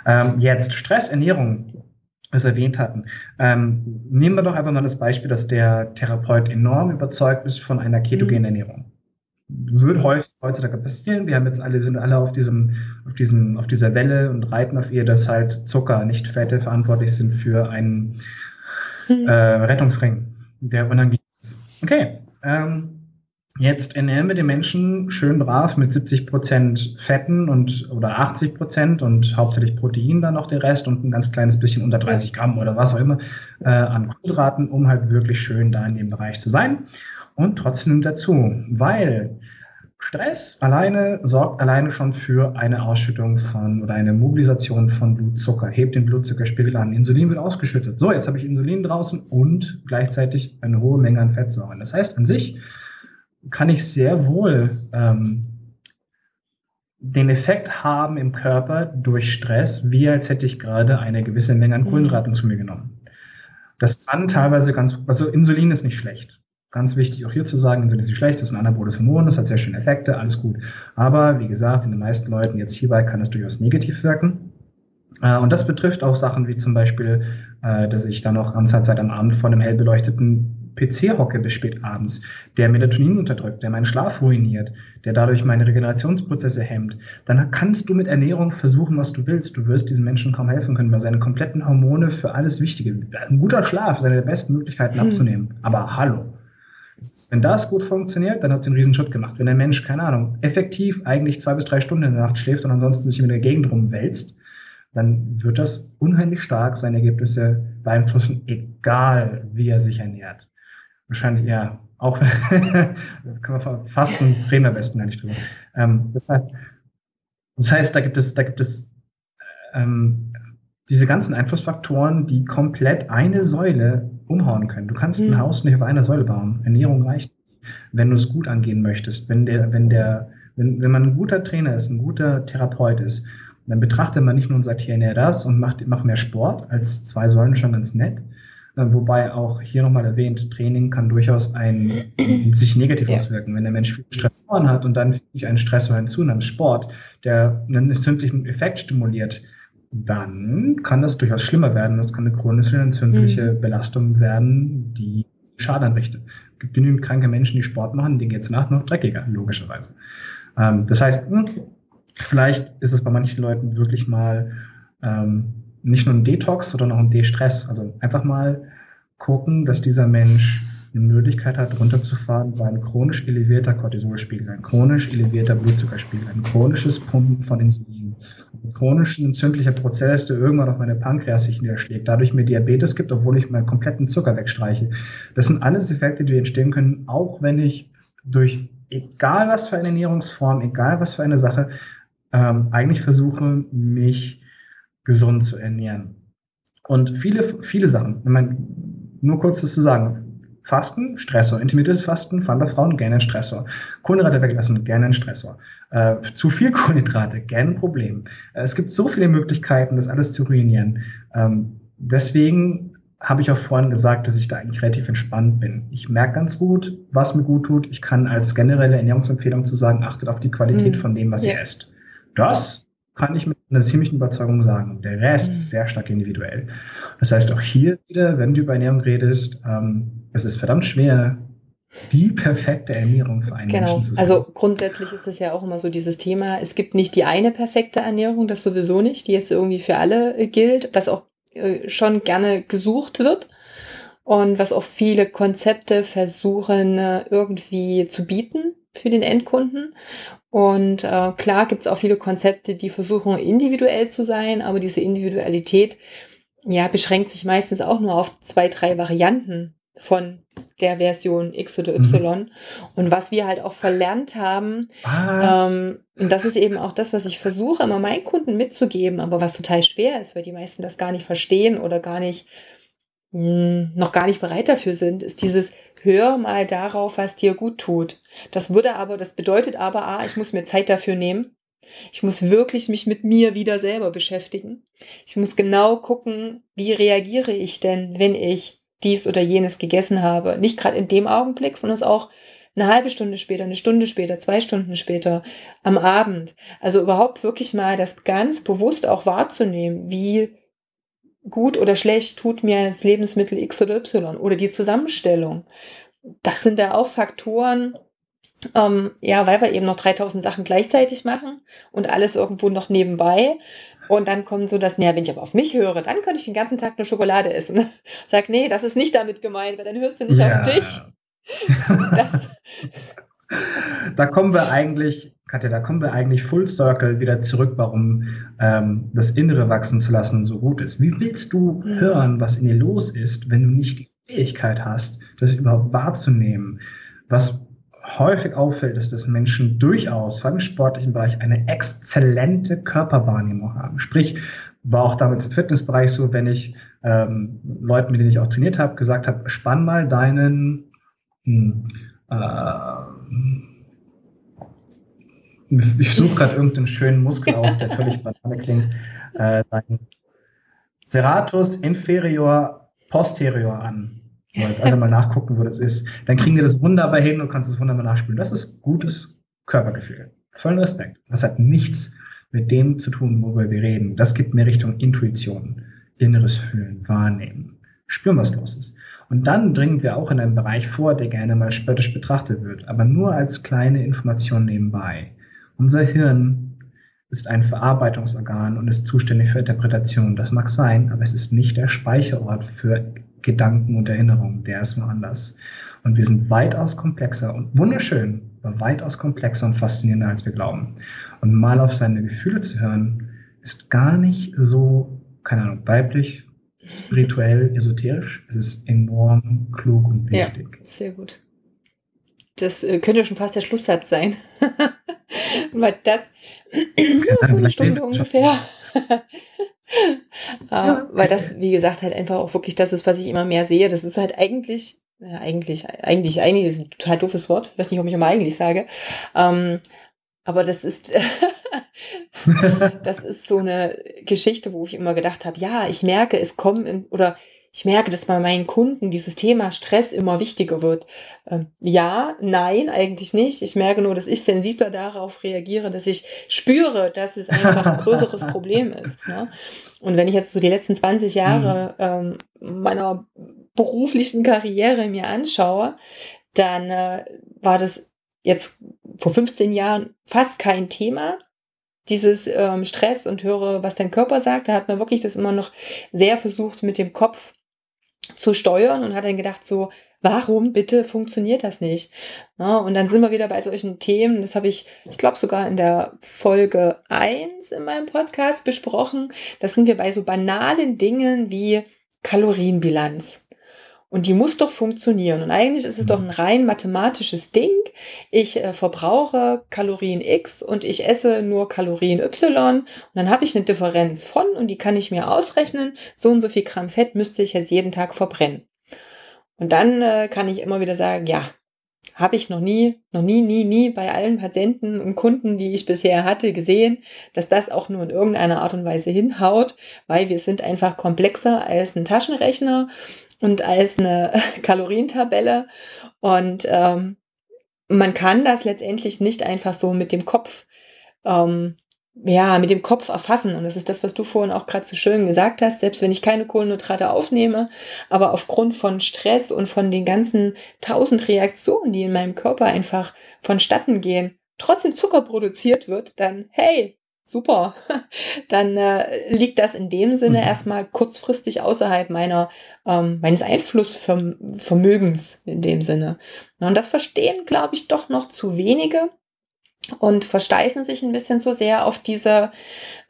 Ähm, jetzt Stress, Ernährung, was erwähnt hatten. Ähm, nehmen wir doch einfach mal das Beispiel, dass der Therapeut enorm überzeugt ist von einer ketogenen mhm. Ernährung wird häufig heutzutage passieren. Wir haben jetzt alle, sind alle auf diesem, auf diesem, auf dieser Welle und reiten auf ihr, dass halt Zucker, nicht Fette verantwortlich sind für einen hm. äh, Rettungsring, der unangenehm ist. Okay. Ähm, Jetzt ernähren wir den Menschen schön brav mit 70 Prozent Fetten und oder 80 Prozent und hauptsächlich Protein dann noch der Rest und ein ganz kleines bisschen unter 30 Gramm oder was auch immer äh, an Kohlenhydraten, um halt wirklich schön da in dem Bereich zu sein und trotzdem dazu, weil Stress alleine sorgt alleine schon für eine Ausschüttung von oder eine Mobilisation von Blutzucker, hebt den Blutzuckerspiegel an. Insulin wird ausgeschüttet. So, jetzt habe ich Insulin draußen und gleichzeitig eine hohe Menge an Fettsäuren. Das heißt, an sich kann ich sehr wohl ähm, den Effekt haben im Körper durch Stress, wie als hätte ich gerade eine gewisse Menge an mhm. Kohlenhydraten zu mir genommen. Das kann teilweise ganz, also Insulin ist nicht schlecht. Ganz wichtig auch hier zu sagen, Insulin ist nicht schlecht, das ist ein anaboles Hormon, das hat sehr schöne Effekte, alles gut. Aber wie gesagt, in den meisten Leuten jetzt hierbei kann es durchaus negativ wirken. Äh, und das betrifft auch Sachen wie zum Beispiel, äh, dass ich dann auch ganze Zeit am Abend vor einem hell beleuchteten PC hocke bis spät abends, der Melatonin unterdrückt, der meinen Schlaf ruiniert, der dadurch meine Regenerationsprozesse hemmt, dann kannst du mit Ernährung versuchen, was du willst. Du wirst diesen Menschen kaum helfen können, weil seine kompletten Hormone für alles Wichtige, ein guter Schlaf ist eine der besten Möglichkeiten hm. abzunehmen. Aber hallo, wenn das gut funktioniert, dann hat sie einen riesen Schritt gemacht. Wenn der Mensch, keine Ahnung, effektiv eigentlich zwei bis drei Stunden in der Nacht schläft und ansonsten sich in der Gegend rumwälzt, dann wird das unheimlich stark seine Ergebnisse beeinflussen, egal wie er sich ernährt. Wahrscheinlich, ja, auch wir fasten, reden wir am besten gar nicht drüber. Ähm, das, heißt, das heißt, da gibt es, da gibt es ähm, diese ganzen Einflussfaktoren, die komplett eine Säule umhauen können. Du kannst mhm. ein Haus nicht auf einer Säule bauen. Ernährung reicht nicht, wenn du es gut angehen möchtest. Wenn der, wenn der, wenn, wenn man ein guter Trainer ist, ein guter Therapeut ist, dann betrachtet man nicht nur und sagt, hier ernähre das und macht, mach mehr Sport, als zwei Säulen schon ganz nett. Äh, wobei auch hier nochmal erwähnt, Training kann durchaus ein, sich negativ ja. auswirken. Wenn der Mensch viel Stressoren hat und dann einen Stressor hinzu, namens Sport, der einen entzündlichen Effekt stimuliert, dann kann das durchaus schlimmer werden. Das kann eine chronische entzündliche mhm. Belastung werden, die Schaden anrichtet. Es gibt genügend kranke Menschen, die Sport machen, denen geht es nach noch dreckiger, logischerweise. Ähm, das heißt, hm, vielleicht ist es bei manchen Leuten wirklich mal ähm, nicht nur ein Detox, sondern auch ein De-Stress. Also einfach mal gucken, dass dieser Mensch eine Möglichkeit hat, runterzufahren, weil ein chronisch elevierter Cortisolspiegel, ein chronisch elevierter Blutzuckerspiegel, ein chronisches Pumpen von Insulin, ein chronisch entzündlicher Prozess, der irgendwann auf meine Pankreas sich niederschlägt, dadurch mir Diabetes gibt, obwohl ich meinen kompletten Zucker wegstreiche. Das sind alles Effekte, die entstehen können, auch wenn ich durch egal was für eine Ernährungsform, egal was für eine Sache, ähm, eigentlich versuche, mich gesund zu ernähren. Und viele, viele Sachen, ich meine, nur kurz das zu sagen, Fasten, Stressor. Intermittierendes Fasten fand bei Frauen gerne ein Stressor. Kohlenhydrate weglassen, gerne ein Stressor. Äh, zu viel Kohlenhydrate, gerne ein Problem. Äh, es gibt so viele Möglichkeiten, das alles zu ruinieren. Ähm, deswegen habe ich auch vorhin gesagt, dass ich da eigentlich relativ entspannt bin. Ich merke ganz gut, was mir gut tut. Ich kann als generelle Ernährungsempfehlung zu sagen, achtet auf die Qualität mhm. von dem, was ja. ihr esst. Das kann ich mit einer ziemlichen Überzeugung sagen. Der Rest ist mhm. sehr stark individuell. Das heißt, auch hier wieder, wenn du über Ernährung redest, ähm, es ist verdammt schwer, die perfekte Ernährung für einen genau. Menschen zu sein. Also grundsätzlich ist es ja auch immer so dieses Thema, es gibt nicht die eine perfekte Ernährung, das sowieso nicht, die jetzt irgendwie für alle äh, gilt, was auch äh, schon gerne gesucht wird und was auch viele Konzepte versuchen äh, irgendwie zu bieten für den Endkunden. Und äh, klar gibt es auch viele Konzepte, die versuchen individuell zu sein, aber diese Individualität ja beschränkt sich meistens auch nur auf zwei, drei Varianten von der Version X oder Y. Mhm. Und was wir halt auch verlernt haben, ähm, und das ist eben auch das, was ich versuche, immer meinen Kunden mitzugeben, aber was total schwer ist, weil die meisten das gar nicht verstehen oder gar nicht, mh, hm, noch gar nicht bereit dafür sind, ist dieses, hör mal darauf, was dir gut tut. Das würde aber, das bedeutet aber, ah, ich muss mir Zeit dafür nehmen. Ich muss wirklich mich mit mir wieder selber beschäftigen. Ich muss genau gucken, wie reagiere ich denn, wenn ich dies oder jenes gegessen habe. Nicht gerade in dem Augenblick, sondern es auch eine halbe Stunde später, eine Stunde später, zwei Stunden später, am Abend. Also überhaupt wirklich mal das ganz bewusst auch wahrzunehmen, wie gut oder schlecht tut mir das Lebensmittel X oder Y oder die Zusammenstellung. Das sind da auch Faktoren, ähm, ja, weil wir eben noch 3000 Sachen gleichzeitig machen und alles irgendwo noch nebenbei. Und dann kommt so das, naja, wenn ich aber auf mich höre, dann könnte ich den ganzen Tag nur Schokolade essen. Sag, nee, das ist nicht damit gemeint, weil dann hörst du nicht ja. auf dich. da kommen wir eigentlich, Katja, da kommen wir eigentlich full circle wieder zurück, warum ähm, das Innere wachsen zu lassen so gut ist. Wie willst du mhm. hören, was in dir los ist, wenn du nicht die Fähigkeit hast, das überhaupt wahrzunehmen? Was häufig auffällt, ist, dass Menschen durchaus, vor allem im sportlichen Bereich, eine exzellente Körperwahrnehmung haben. Sprich, war auch damals im Fitnessbereich so, wenn ich ähm, Leuten, mit denen ich auch trainiert habe, gesagt habe, spann mal deinen hm, äh, ich suche gerade irgendeinen schönen Muskel aus, der völlig banal klingt. Äh, dein Serratus inferior posterior an mal jetzt alle mal nachgucken, wo das ist, dann kriegen die das wunderbar hin und kannst es wunderbar nachspielen. Das ist gutes Körpergefühl. Vollen Respekt. Das hat nichts mit dem zu tun, worüber wir reden. Das gibt mir Richtung Intuition, inneres Fühlen, Wahrnehmen, spüren, was los ist. Und dann dringen wir auch in einen Bereich vor, der gerne mal spöttisch betrachtet wird, aber nur als kleine Information nebenbei. Unser Hirn ist ein Verarbeitungsorgan und ist zuständig für Interpretation. Das mag sein, aber es ist nicht der Speicherort für Gedanken und Erinnerungen, der ist woanders. Und wir sind weitaus komplexer und wunderschön, aber weitaus komplexer und faszinierender, als wir glauben. Und mal auf seine Gefühle zu hören, ist gar nicht so, keine Ahnung, weiblich, spirituell, esoterisch. Es ist enorm klug und wichtig. Ja, sehr gut. Das äh, könnte schon fast der Schlusssatz sein. Weil das, ja, so eine Stunde ungefähr. Ja, weil das, wie gesagt, halt einfach auch wirklich das ist, was ich immer mehr sehe. Das ist halt eigentlich, ja, eigentlich, eigentlich, eigentlich ist ein total doofes Wort. Ich weiß nicht, ob ich immer eigentlich sage. Ähm, aber das ist, das ist so eine Geschichte, wo ich immer gedacht habe, ja, ich merke, es kommen, oder ich merke, dass bei meinen Kunden dieses Thema Stress immer wichtiger wird. Ähm, ja, nein, eigentlich nicht. Ich merke nur, dass ich sensibler darauf reagiere, dass ich spüre, dass es einfach ein größeres Problem ist. Ne? Und wenn ich jetzt so die letzten 20 Jahre mhm. ähm, meiner beruflichen Karriere mir anschaue, dann äh, war das jetzt vor 15 Jahren fast kein Thema dieses ähm, Stress und höre, was dein Körper sagt. Da hat man wirklich das immer noch sehr versucht, mit dem Kopf zu steuern und hat dann gedacht so, warum bitte funktioniert das nicht? Ja, und dann sind wir wieder bei solchen Themen, das habe ich, ich glaube sogar in der Folge 1 in meinem Podcast besprochen, das sind wir bei so banalen Dingen wie Kalorienbilanz. Und die muss doch funktionieren. Und eigentlich ist es doch ein rein mathematisches Ding. Ich äh, verbrauche Kalorien X und ich esse nur Kalorien Y. Und dann habe ich eine Differenz von und die kann ich mir ausrechnen. So und so viel Gramm Fett müsste ich jetzt jeden Tag verbrennen. Und dann äh, kann ich immer wieder sagen, ja, habe ich noch nie, noch nie, nie, nie bei allen Patienten und Kunden, die ich bisher hatte, gesehen, dass das auch nur in irgendeiner Art und Weise hinhaut, weil wir sind einfach komplexer als ein Taschenrechner und als eine Kalorientabelle. Und ähm, man kann das letztendlich nicht einfach so mit dem Kopf ähm, ja, mit dem Kopf erfassen. Und das ist das, was du vorhin auch gerade so schön gesagt hast. Selbst wenn ich keine Kohlenhydrate aufnehme, aber aufgrund von Stress und von den ganzen tausend Reaktionen, die in meinem Körper einfach vonstatten gehen, trotzdem Zucker produziert wird, dann hey, super. Dann äh, liegt das in dem Sinne mhm. erstmal kurzfristig außerhalb meiner ähm, meines Einflussvermögens in dem Sinne. Und das verstehen, glaube ich, doch noch zu wenige und versteifen sich ein bisschen zu sehr auf diese,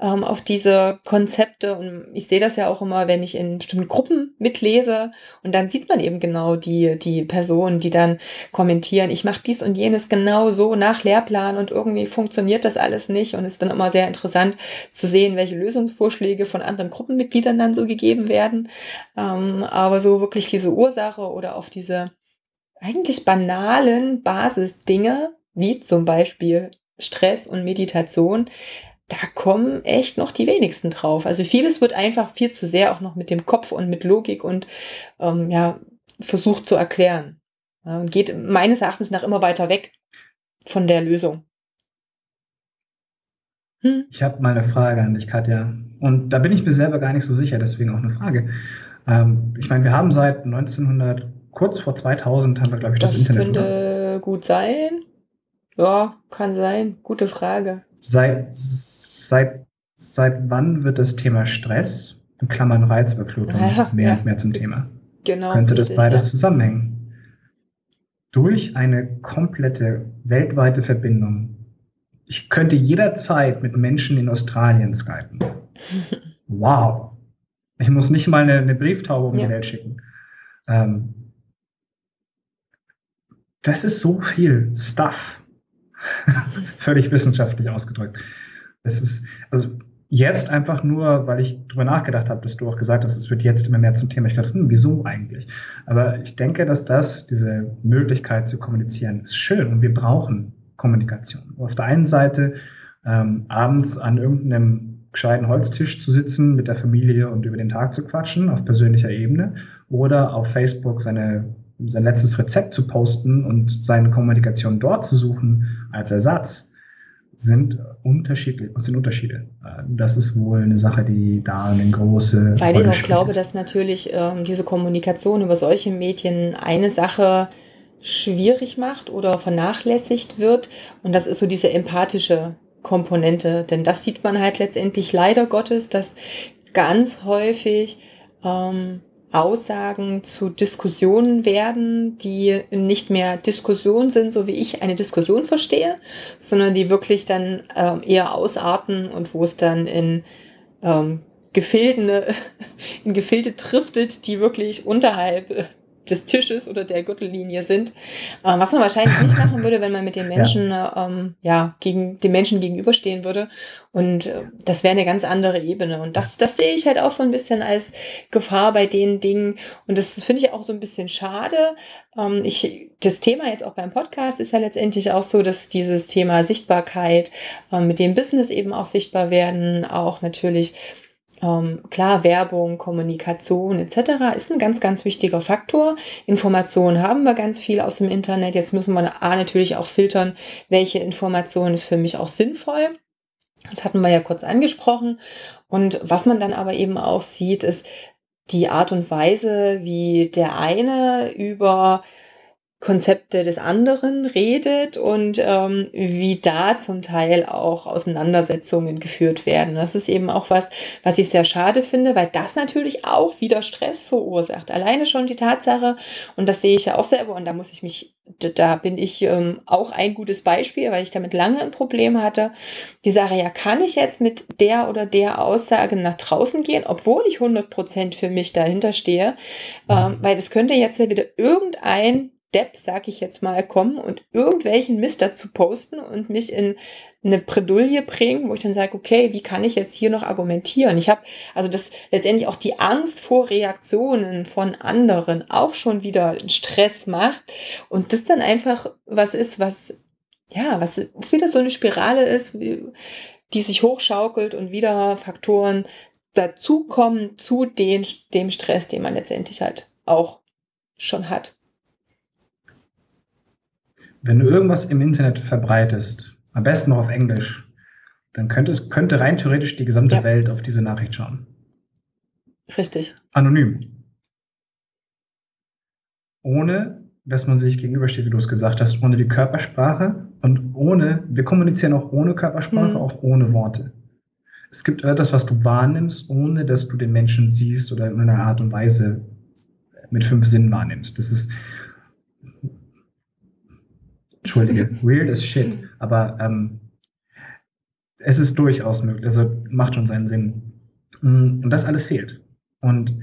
ähm, auf diese Konzepte. Und ich sehe das ja auch immer, wenn ich in bestimmten Gruppen mitlese und dann sieht man eben genau die, die Personen, die dann kommentieren, ich mache dies und jenes genau so nach Lehrplan und irgendwie funktioniert das alles nicht. Und es ist dann immer sehr interessant zu sehen, welche Lösungsvorschläge von anderen Gruppenmitgliedern dann so gegeben werden. Ähm, aber so wirklich diese Ursache oder auf diese eigentlich banalen Basisdinge wie zum Beispiel Stress und Meditation, da kommen echt noch die wenigsten drauf. Also vieles wird einfach viel zu sehr auch noch mit dem Kopf und mit Logik und ähm, ja, versucht zu erklären. Ja, und geht meines Erachtens nach immer weiter weg von der Lösung. Hm? Ich habe mal eine Frage an dich, Katja. Und da bin ich mir selber gar nicht so sicher, deswegen auch eine Frage. Ähm, ich meine, wir haben seit 1900, kurz vor 2000, haben wir, glaube ich, das, das Internet. Das könnte oder? gut sein. Ja, kann sein. Gute Frage. Seit, seit, seit wann wird das Thema Stress, in Klammern Reizüberflutung, ja, mehr ja. und mehr zum Thema? Genau. Könnte das beides ja. zusammenhängen? Durch eine komplette weltweite Verbindung. Ich könnte jederzeit mit Menschen in Australien skypen. wow. Ich muss nicht mal eine, eine Brieftaube um die Welt schicken. Ähm, das ist so viel Stuff. Völlig wissenschaftlich ausgedrückt. Es ist, also jetzt einfach nur, weil ich drüber nachgedacht habe, dass du auch gesagt hast, es wird jetzt immer mehr zum Thema. Ich dachte, hm, wieso eigentlich? Aber ich denke, dass das, diese Möglichkeit zu kommunizieren, ist schön und wir brauchen Kommunikation. Auf der einen Seite ähm, abends an irgendeinem gescheiten Holztisch zu sitzen mit der Familie und über den Tag zu quatschen auf persönlicher Ebene oder auf Facebook seine sein letztes Rezept zu posten und seine Kommunikation dort zu suchen als Ersatz, sind unterschiedlich sind Unterschiede. Äh, das ist wohl eine Sache, die da eine große. Weil Rolle ich auch spielt. glaube, dass natürlich ähm, diese Kommunikation über solche Medien eine Sache schwierig macht oder vernachlässigt wird. Und das ist so diese empathische Komponente. Denn das sieht man halt letztendlich leider Gottes, dass ganz häufig ähm, Aussagen zu Diskussionen werden, die nicht mehr Diskussion sind, so wie ich eine Diskussion verstehe, sondern die wirklich dann ähm, eher ausarten und wo es dann in ähm, Gefilde, in Gefilde driftet, die wirklich unterhalb des Tisches oder der Gürtellinie sind. Ähm, was man wahrscheinlich nicht machen würde, wenn man mit den Menschen, ja, ähm, ja gegen den Menschen gegenüberstehen würde. Und äh, das wäre eine ganz andere Ebene. Und das, das sehe ich halt auch so ein bisschen als Gefahr bei den Dingen. Und das finde ich auch so ein bisschen schade. Ähm, ich, das Thema jetzt auch beim Podcast ist ja letztendlich auch so, dass dieses Thema Sichtbarkeit ähm, mit dem Business eben auch sichtbar werden, auch natürlich ähm, klar, Werbung, Kommunikation etc. ist ein ganz, ganz wichtiger Faktor. Informationen haben wir ganz viel aus dem Internet. Jetzt müssen wir A, natürlich auch filtern, welche Information ist für mich auch sinnvoll. Das hatten wir ja kurz angesprochen. Und was man dann aber eben auch sieht, ist die Art und Weise, wie der eine über Konzepte des anderen redet und ähm, wie da zum Teil auch Auseinandersetzungen geführt werden. Das ist eben auch was, was ich sehr schade finde, weil das natürlich auch wieder Stress verursacht. Alleine schon die Tatsache, und das sehe ich ja auch selber, und da muss ich mich, da bin ich ähm, auch ein gutes Beispiel, weil ich damit lange ein Problem hatte. Die Sache, ja, kann ich jetzt mit der oder der Aussage nach draußen gehen, obwohl ich 100% für mich dahinter stehe, ähm, weil das könnte jetzt ja wieder irgendein Depp, sag ich jetzt mal, kommen und irgendwelchen Mist dazu posten und mich in eine Bredouille bringen, wo ich dann sage, okay, wie kann ich jetzt hier noch argumentieren? Ich habe also das letztendlich auch die Angst vor Reaktionen von anderen auch schon wieder Stress macht und das dann einfach was ist, was ja, was wieder so eine Spirale ist, die sich hochschaukelt und wieder Faktoren dazukommen zu den, dem Stress, den man letztendlich halt auch schon hat wenn du irgendwas im Internet verbreitest, am besten noch auf Englisch, dann könnte, könnte rein theoretisch die gesamte ja. Welt auf diese Nachricht schauen. Richtig. Anonym. Ohne, dass man sich gegenübersteht, wie du es gesagt hast, ohne die Körpersprache und ohne, wir kommunizieren auch ohne Körpersprache, mhm. auch ohne Worte. Es gibt etwas, was du wahrnimmst, ohne dass du den Menschen siehst oder in einer Art und Weise mit fünf Sinnen wahrnimmst. Das ist, Entschuldige, weird as shit, aber ähm, es ist durchaus möglich, also macht schon seinen Sinn. Mm, und das alles fehlt. Und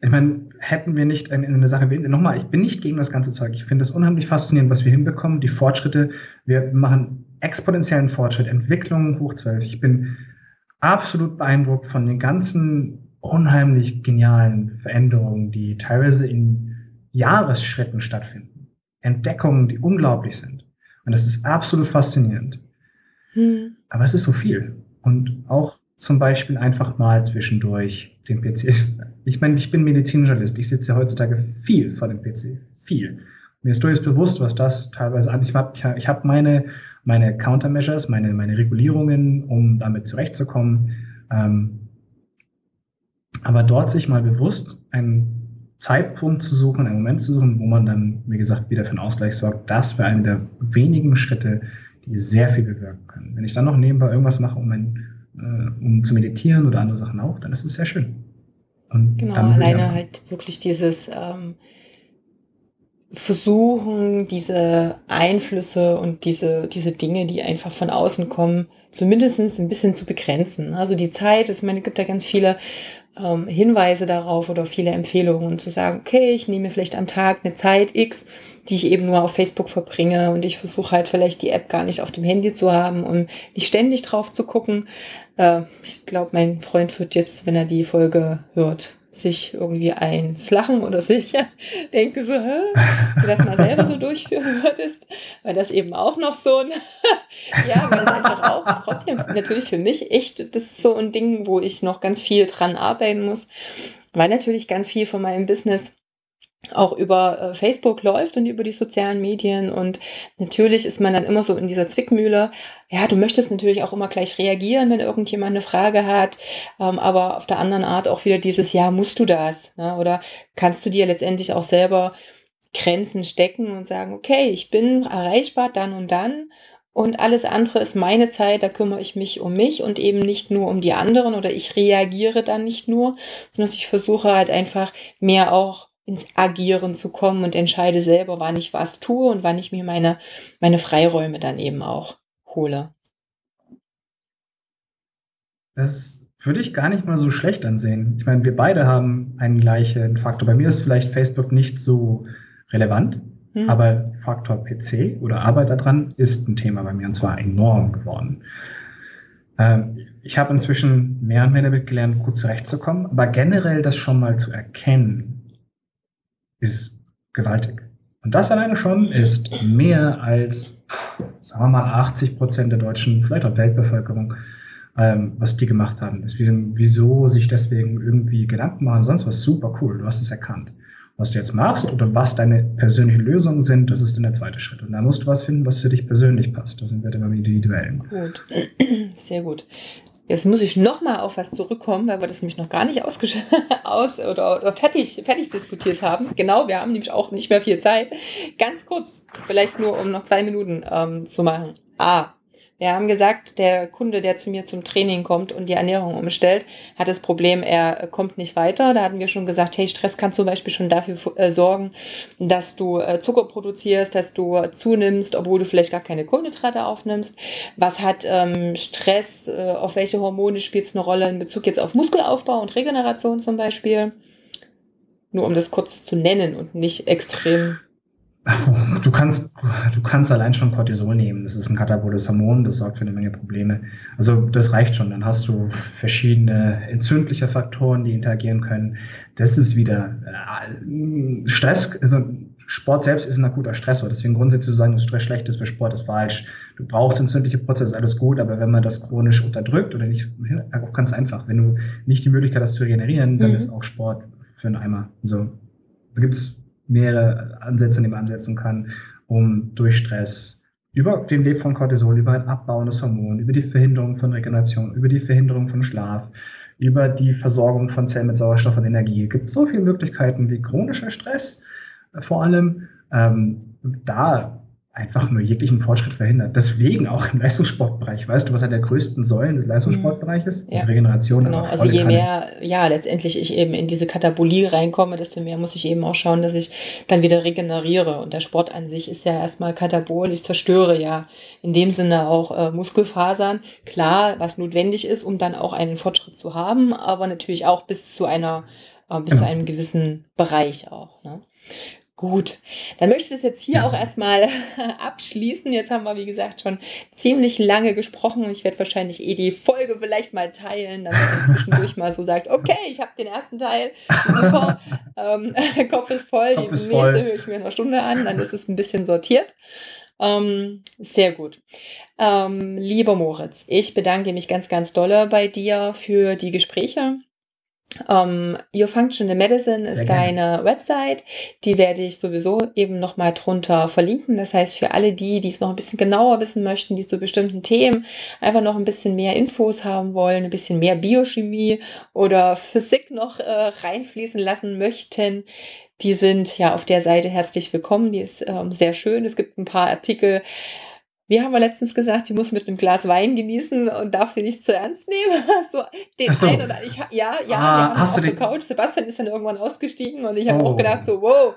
ich meine, hätten wir nicht eine, eine Sache, nochmal, ich bin nicht gegen das ganze Zeug. Ich finde es unheimlich faszinierend, was wir hinbekommen, die Fortschritte. Wir machen exponentiellen Fortschritt, Entwicklungen hoch 12. Ich bin absolut beeindruckt von den ganzen unheimlich genialen Veränderungen, die teilweise in Jahresschritten stattfinden. Entdeckungen, die unglaublich sind. Und das ist absolut faszinierend. Hm. Aber es ist so viel. Und auch zum Beispiel einfach mal zwischendurch den PC. Ich meine, ich bin Medizinjournalist. Ich sitze heutzutage viel vor dem PC. Viel. Mir ist durchaus bewusst, was das teilweise an. Ich habe ich hab meine, meine Countermeasures, meine, meine Regulierungen, um damit zurechtzukommen. Ähm, aber dort sich mal bewusst einen Zeitpunkt zu suchen, einen Moment zu suchen, wo man dann, wie gesagt, wieder für einen Ausgleich sorgt, das wäre einer der wenigen Schritte, die sehr viel bewirken können. Wenn ich dann noch nebenbei irgendwas mache, um, ein, äh, um zu meditieren oder andere Sachen auch, dann ist es sehr schön. Und genau, alleine halt wirklich dieses ähm, Versuchen, diese Einflüsse und diese, diese Dinge, die einfach von außen kommen, zumindest ein bisschen zu begrenzen. Also die Zeit, ich meine, es gibt da ganz viele ähm, Hinweise darauf oder viele Empfehlungen zu sagen, okay, ich nehme vielleicht am Tag eine Zeit X, die ich eben nur auf Facebook verbringe und ich versuche halt vielleicht die App gar nicht auf dem Handy zu haben, um nicht ständig drauf zu gucken. Äh, ich glaube, mein Freund wird jetzt, wenn er die Folge hört, sich irgendwie eins lachen oder sicher denke so, hä, du das mal selber so durchführen würdest, weil das eben auch noch so ein, ja, weil das einfach auch trotzdem natürlich für mich echt, das ist so ein Ding, wo ich noch ganz viel dran arbeiten muss, weil natürlich ganz viel von meinem Business auch über äh, Facebook läuft und über die sozialen Medien. Und natürlich ist man dann immer so in dieser Zwickmühle. Ja, du möchtest natürlich auch immer gleich reagieren, wenn irgendjemand eine Frage hat. Ähm, aber auf der anderen Art auch wieder dieses, ja, musst du das? Ne? Oder kannst du dir letztendlich auch selber Grenzen stecken und sagen, okay, ich bin erreichbar dann und dann. Und alles andere ist meine Zeit, da kümmere ich mich um mich und eben nicht nur um die anderen oder ich reagiere dann nicht nur, sondern ich versuche halt einfach mehr auch ins Agieren zu kommen und entscheide selber, wann ich was tue und wann ich mir meine, meine Freiräume dann eben auch hole. Das würde ich gar nicht mal so schlecht ansehen. Ich meine, wir beide haben einen gleichen Faktor. Bei mir ist vielleicht Facebook nicht so relevant, hm. aber Faktor PC oder Arbeit daran ist ein Thema bei mir und zwar enorm geworden. Ähm, ich habe inzwischen mehr und mehr damit gelernt, gut zurechtzukommen, aber generell das schon mal zu erkennen, ist gewaltig. Und das alleine schon ist mehr als, sagen wir mal, 80 Prozent der deutschen, vielleicht auch Weltbevölkerung, ähm, was die gemacht haben. Deswegen, wieso sich deswegen irgendwie Gedanken machen, sonst was super cool, du hast es erkannt. Was du jetzt machst oder was deine persönlichen Lösungen sind, das ist dann der zweite Schritt. Und da musst du was finden, was für dich persönlich passt. Da sind wir dann beim Individuellen. Gut, sehr gut. Jetzt muss ich noch mal auf was zurückkommen, weil wir das nämlich noch gar nicht aus oder, oder fertig, fertig diskutiert haben. Genau, wir haben nämlich auch nicht mehr viel Zeit. Ganz kurz, vielleicht nur um noch zwei Minuten ähm, zu machen. A. Wir haben gesagt, der Kunde, der zu mir zum Training kommt und die Ernährung umstellt, hat das Problem, er kommt nicht weiter. Da hatten wir schon gesagt, hey, Stress kann zum Beispiel schon dafür äh, sorgen, dass du äh, Zucker produzierst, dass du zunimmst, obwohl du vielleicht gar keine Kohlenhydrate aufnimmst. Was hat ähm, Stress, äh, auf welche Hormone spielt es eine Rolle in Bezug jetzt auf Muskelaufbau und Regeneration zum Beispiel? Nur um das kurz zu nennen und nicht extrem Du kannst, du kannst allein schon Cortisol nehmen. Das ist ein kataboles Hormon, das sorgt für eine Menge Probleme. Also das reicht schon. Dann hast du verschiedene entzündliche Faktoren, die interagieren können. Das ist wieder äh, Stress. Also Sport selbst ist ein akuter Stressor. Deswegen grundsätzlich zu sagen, dass Stress schlecht ist für Sport, ist falsch. Du brauchst entzündliche Prozesse, alles gut. Aber wenn man das chronisch unterdrückt oder nicht, auch ganz einfach. Wenn du nicht die Möglichkeit hast zu regenerieren, dann mhm. ist auch Sport für einen Eimer. Also da gibt's mehrere Ansätze, man ansetzen kann, um durch Stress über den Weg von Cortisol, über ein abbauendes Hormon, über die Verhinderung von Regeneration, über die Verhinderung von Schlaf, über die Versorgung von Zellen mit Sauerstoff und Energie. Es gibt so viele Möglichkeiten wie chronischer Stress äh, vor allem. Ähm, da einfach nur jeglichen Fortschritt verhindert. Deswegen auch im Leistungssportbereich. Weißt du, was einer der größten Säulen des Leistungssportbereiches? Mhm. Ja. ist? Regeneration. Genau, also je mehr, ja, letztendlich ich eben in diese Katabolie reinkomme, desto mehr muss ich eben auch schauen, dass ich dann wieder regeneriere. Und der Sport an sich ist ja erstmal Katabol. Ich zerstöre ja in dem Sinne auch äh, Muskelfasern. Klar, was notwendig ist, um dann auch einen Fortschritt zu haben, aber natürlich auch bis zu einer, äh, bis genau. zu einem gewissen Bereich auch. Ne? Gut, dann möchte ich das jetzt hier auch erstmal abschließen. Jetzt haben wir, wie gesagt, schon ziemlich lange gesprochen. Ich werde wahrscheinlich eh die Folge vielleicht mal teilen, damit man zwischendurch mal so sagt, okay, ich habe den ersten Teil, super, ähm, Kopf ist voll, Kopf die ist nächste voll. höre ich mir in einer Stunde an, dann ist es ein bisschen sortiert. Ähm, sehr gut. Ähm, lieber Moritz, ich bedanke mich ganz, ganz dolle bei dir für die Gespräche. Um, ähm, Your Functional Medicine Sehr ist gerne. deine Website. Die werde ich sowieso eben nochmal drunter verlinken. Das heißt, für alle die, die es noch ein bisschen genauer wissen möchten, die zu bestimmten Themen einfach noch ein bisschen mehr Infos haben wollen, ein bisschen mehr Biochemie oder Physik noch äh, reinfließen lassen möchten, die sind ja auf der Seite herzlich willkommen. Die ist ähm, sehr schön. Es gibt ein paar Artikel, wie haben wir letztens gesagt, die muss mit einem Glas Wein genießen und darf sie nicht zu ernst nehmen. so, den so. einen oder ich, ja, ja, ah, wir haben hast auf der Couch. Sebastian ist dann irgendwann ausgestiegen und ich habe oh. auch gedacht so, wow,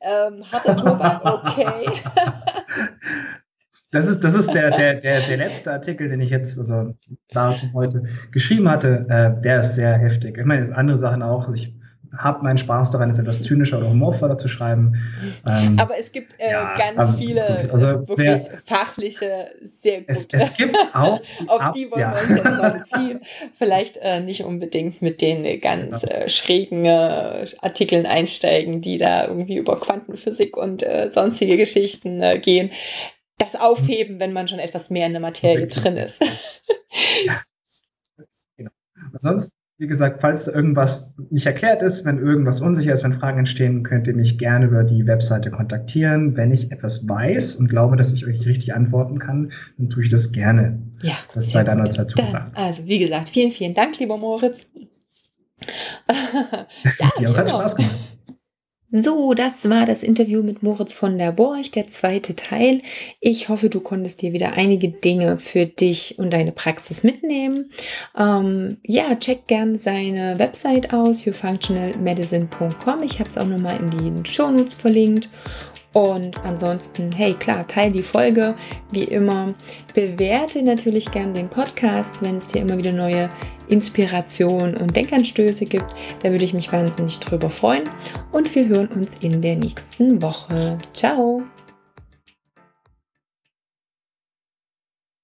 ähm, harter Turban, okay. Das ist, das ist der, der, der, der letzte Artikel, den ich jetzt, also da heute geschrieben hatte, äh, der ist sehr heftig. Ich meine, es andere Sachen auch. Ich habe meinen Spaß daran, es etwas zynischer oder humorvoller zu schreiben. Ähm, Aber es gibt äh, ja, ganz also, viele also, wirklich wer, fachliche, sehr gute. Es, es gibt auch. Die auf die wollen ja. wir uns jetzt mal beziehen. Vielleicht äh, nicht unbedingt mit den ganz genau. äh, schrägen äh, Artikeln einsteigen, die da irgendwie über Quantenphysik und äh, sonstige Geschichten äh, gehen. Das aufheben, wenn man schon etwas mehr in der Materie drin ist. ja. Genau. Ansonsten wie gesagt, falls irgendwas nicht erklärt ist, wenn irgendwas unsicher ist, wenn Fragen entstehen, könnt ihr mich gerne über die Webseite kontaktieren. Wenn ich etwas weiß und glaube, dass ich euch richtig antworten kann, dann tue ich das gerne. Ja. Das sei deiner Zeit zugesagt. Also, wie gesagt, vielen, vielen Dank, lieber Moritz. ja, auch hat Spaß gemacht. So, das war das Interview mit Moritz von der Borch, der zweite Teil. Ich hoffe, du konntest dir wieder einige Dinge für dich und deine Praxis mitnehmen. Ähm, ja, check gern seine Website aus, yourfunctionalmedicine.com. Ich habe es auch nochmal in den Shownotes verlinkt. Und ansonsten, hey klar, teil die Folge wie immer. Bewerte natürlich gern den Podcast, wenn es dir immer wieder neue Inspiration und Denkanstöße gibt. Da würde ich mich wahnsinnig drüber freuen. Und wir hören uns in der nächsten Woche. Ciao!